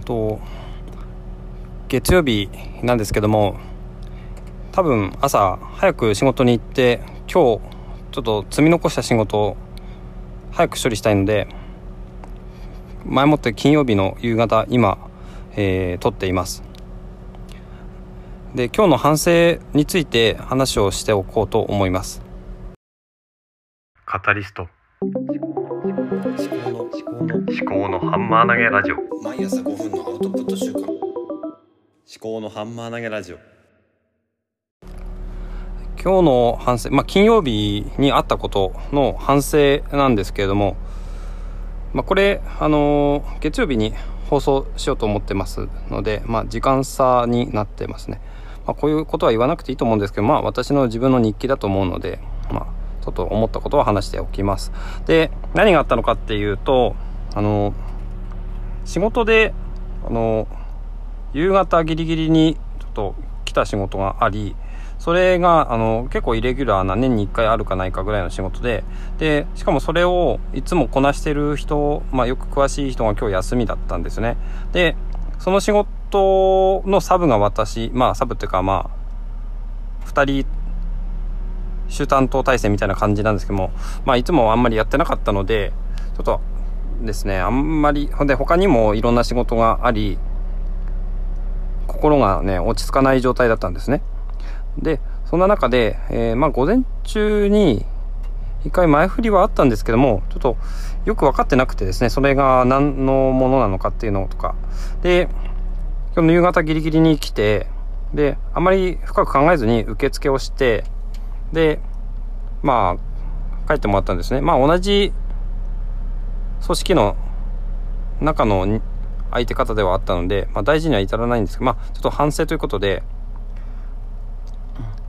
と月曜日なんですけども多分朝早く仕事に行って今日ちょっと積み残した仕事を早く処理したいので前もって金曜日の夕方今、えー、撮っています。で今日の反省について話をしておこうと思います。カタリスト。の思考のハンマー投げラジオ毎朝5分のアウトプット週間思考のハンマー投げラジオ今日の反省、まあ、金曜日にあったことの反省なんですけれども、まあ、これ、あのー月曜日に放送しようと思ってますので、まあ、時間差になってますね。まあ、こういうことは言わなくていいと思うんですけど、まあ、私の自分の日記だと思うので、まあ、ちょっと思ったことを話しておきます。で、何があったのかっていうと、あの仕事で、あの夕方ギリギリにちょっと来た仕事があり、それが、あの、結構イレギュラーな年に1回あるかないかぐらいの仕事で、で、しかもそれをいつもこなしてる人、まあよく詳しい人が今日休みだったんですね。で、その仕事のサブが私、まあサブっていうかまあ、2人、主担当体制みたいな感じなんですけども、まあいつもあんまりやってなかったので、ちょっとですね、あんまり、ほんで他にもいろんな仕事があり、心がね、落ち着かない状態だったんですね。で、そんな中で、えーまあ午前中に一回前振りはあったんですけども、ちょっとよく分かってなくてですね、それが何のものなのかっていうのとか。で、今日の夕方ギリギリに来て、で、あまり深く考えずに受付をして、で、まあ、帰ってもらったんですね。まあ同じ組織の中のに相手方ではあったので、まあ、大事には至らないんですけど、まあ、ちょっと反省ということで、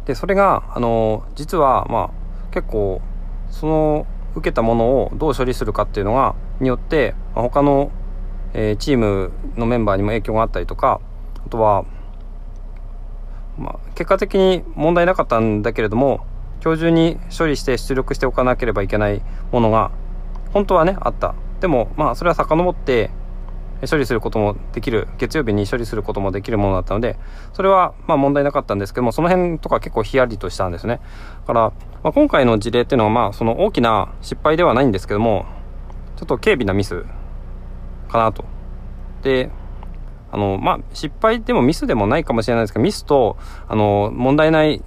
で、それが、あの、実は、まあ、結構、その、受けたものをどう処理するかっていうのが、によって、まあ他の、えーチームのメンバーにも影響があったりとか、あとは、まあ、結果的に問題なかったんだけれども、今日中に処理して出力しておかなければいけないものが、本当はね、あった。でも、まあ、それは遡って、処理することもできる、月曜日に処理することもできるものだったので、それはまあ問題なかったんですけども、その辺とか結構ヒヤリとしたんですね。だから、まあ、今回の事例っていうのはまあその大きな失敗ではないんですけども、ちょっと軽微なミスかなと。で、あの、まあ失敗でもミスでもないかもしれないですけど、ミスと、あの、問題ない、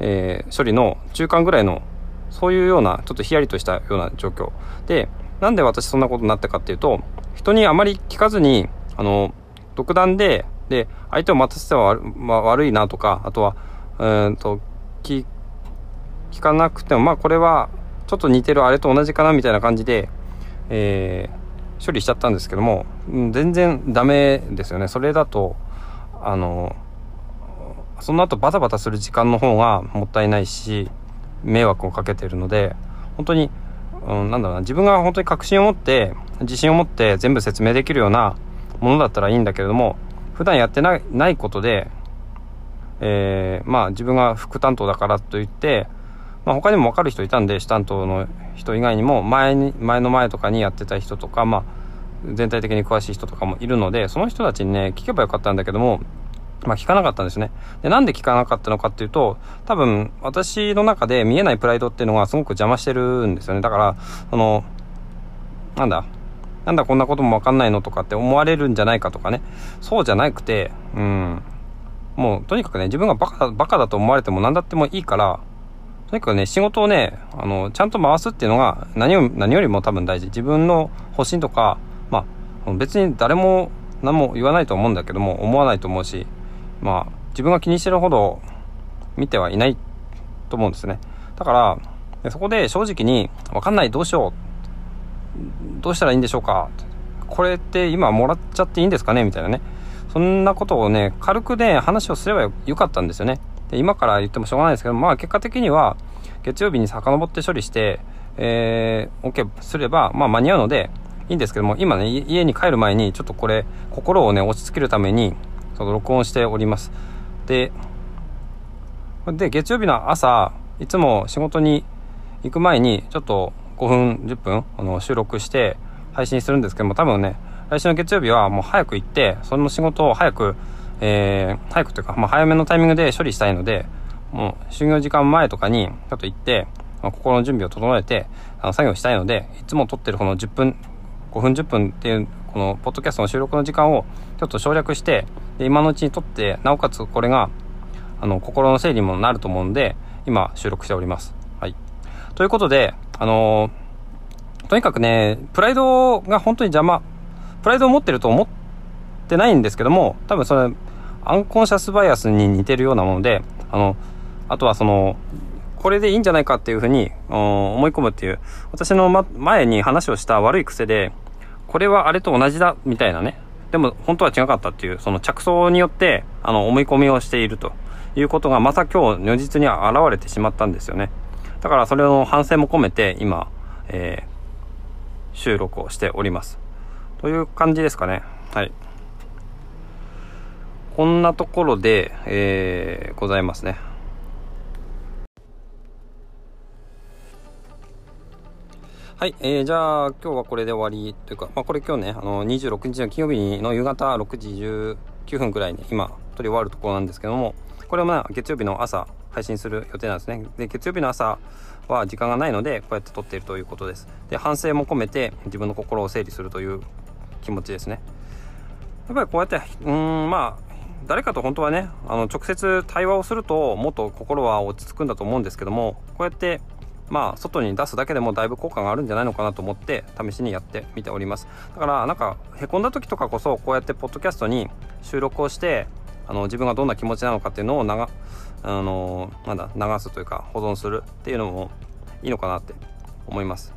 えー処理の中間ぐらいの、そういうような、ちょっとヒヤリとしたような状況。で、なんで私そんなことになったかっていうと、人にあまり聞かずに、あの、独断で、で、相手を待たせては悪,、まあ、悪いなとか、あとは、うんと、聞、聞かなくても、まあこれは、ちょっと似てるあれと同じかなみたいな感じで、えー処理しちゃったんですけども、全然ダメですよね。それだと、あの、その後バタバタする時間の方がもったいないし、迷惑をかけてるので、本当に、うん、なんだろうな、自分が本当に確信を持って、自信を持って全部説明できるようなものだったらいいんだけれども、普段やってないないことで、えーまあ自分が副担当だからといって、まあ他にも分かる人いたんで、主担当の人以外にも、前に、前の前とかにやってた人とか、まあ、全体的に詳しい人とかもいるので、その人たちにね、聞けばよかったんだけども、まあ聞かなかったんですね。で、なんで聞かなかったのかっていうと、多分私の中で見えないプライドっていうのがすごく邪魔してるんですよね。だから、その、なんだ、なんだこんなこともわかんないのとかって思われるんじゃないかとかね。そうじゃなくて、うん。もうとにかくね、自分がバカだ、バカだと思われても何だってもいいから、とにかくね、仕事をね、あの、ちゃんと回すっていうのが何よ何よりも多分大事。自分の方針とか、まあ、別に誰も何も言わないと思うんだけども、思わないと思うし、まあ、自分が気にしてるほど見てはいないと思うんですね。だから、そこで正直に、わかんない、どうしよう。どうしたらいいんでしょうかこれって今もらっちゃっていいんですかね？みたいなね。そんなことをね、軽くね、話をすればよかったんですよね。で、今から言ってもしょうがないですけど、まあ結果的には、月曜日に遡って処理して、えー、OK すれば、まあ間に合うので、いいんですけども、今ね、家に帰る前に、ちょっとこれ、心をね、落ち着けるために、ちょっと録音しております。で、で、月曜日の朝、いつも仕事に行く前に、ちょっと5分、10分、あの、収録して配信するんですけども、多分ね、来週の月曜日はもう早く行って、その仕事を早く、えー、早くというか、まあ、早めのタイミングで処理したいので、もう、就業時間前とかに、ちょっと行って、まあ、心の準備を整えて、あの、作業したいので、いつも撮ってるこの10分、5分10分っていう、この、ポッドキャストの収録の時間を、ちょっと省略して、で、今のうちに撮って、なおかつこれが、あの、心の整理にもなると思うんで、今、収録しております。はい。ということで、あのー、とにかくね、プライドが本当に邪魔、プライドを持ってると思ってないんですけども、多分それ、アンコンシャスバイアスに似てるようなもので、あの、あとはその、これでいいんじゃないかっていうふうに思い込むっていう、私の、ま、前に話をした悪い癖で、これはあれと同じだ、みたいなね。でも本当は違かったっていう、その着想によって、あの、思い込みをしているということが、また今日如実に現れてしまったんですよね。だからそれの反省も込めて、今、えー、収録をしております。という感じですかね。はい。こんなところで、えー、ございますね。はい、えー、じゃあ今日はこれで終わりというか、まあ、これ今日ね、あの26日の金曜日の夕方6時19分くらいに今撮り終わるところなんですけども、これはまあ月曜日の朝配信する予定なんですね。で、月曜日の朝は時間がないので、こうやって撮っているということです。で、反省も込めて自分の心を整理するという気持ちですね。やっぱりこうやって、うん、まあ、誰かと本当はね、あの、直接対話をすると、もっと心は落ち着くんだと思うんですけども、こうやってまあ、外に出すだけでもだいぶ効果があるんじゃないのかなと思って試しにやってみております。だから、なんか、へこんだ時とかこそ、こうやってポッドキャストに収録をして、あの、自分がどんな気持ちなのかっていうのを長、あの、なんだ、流すというか、保存するっていうのもいいのかなって思います。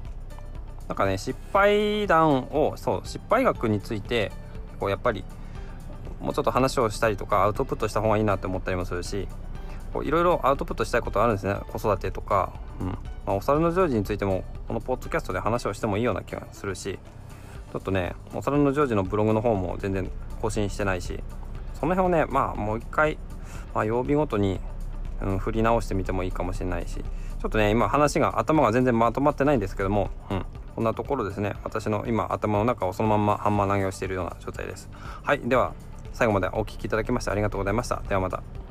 なんかね、失敗談を、そう、失敗学について、こう、やっぱり、もうちょっと話をしたりとか、アウトプットした方がいいなって思ったりもするし、いろいろアウトプットしたいことあるんですね。子育てとか、うん。まあ、お猿のジョージについても、このポッドキャストで話をしてもいいような気がするし、ちょっとね、お猿のジョージのブログの方も全然更新してないし、その辺をね、まあ、もう一回、まあ、曜日ごとに、うん、振り直してみてもいいかもしれないし、ちょっとね、今話が、頭が全然まとまってないんですけども、うん。こんなところですね。私の今、頭の中をそのまんまハンマー投げをしているような状態です。はい。では、最後までお聴きいただきましてありがとうございました。ではまた。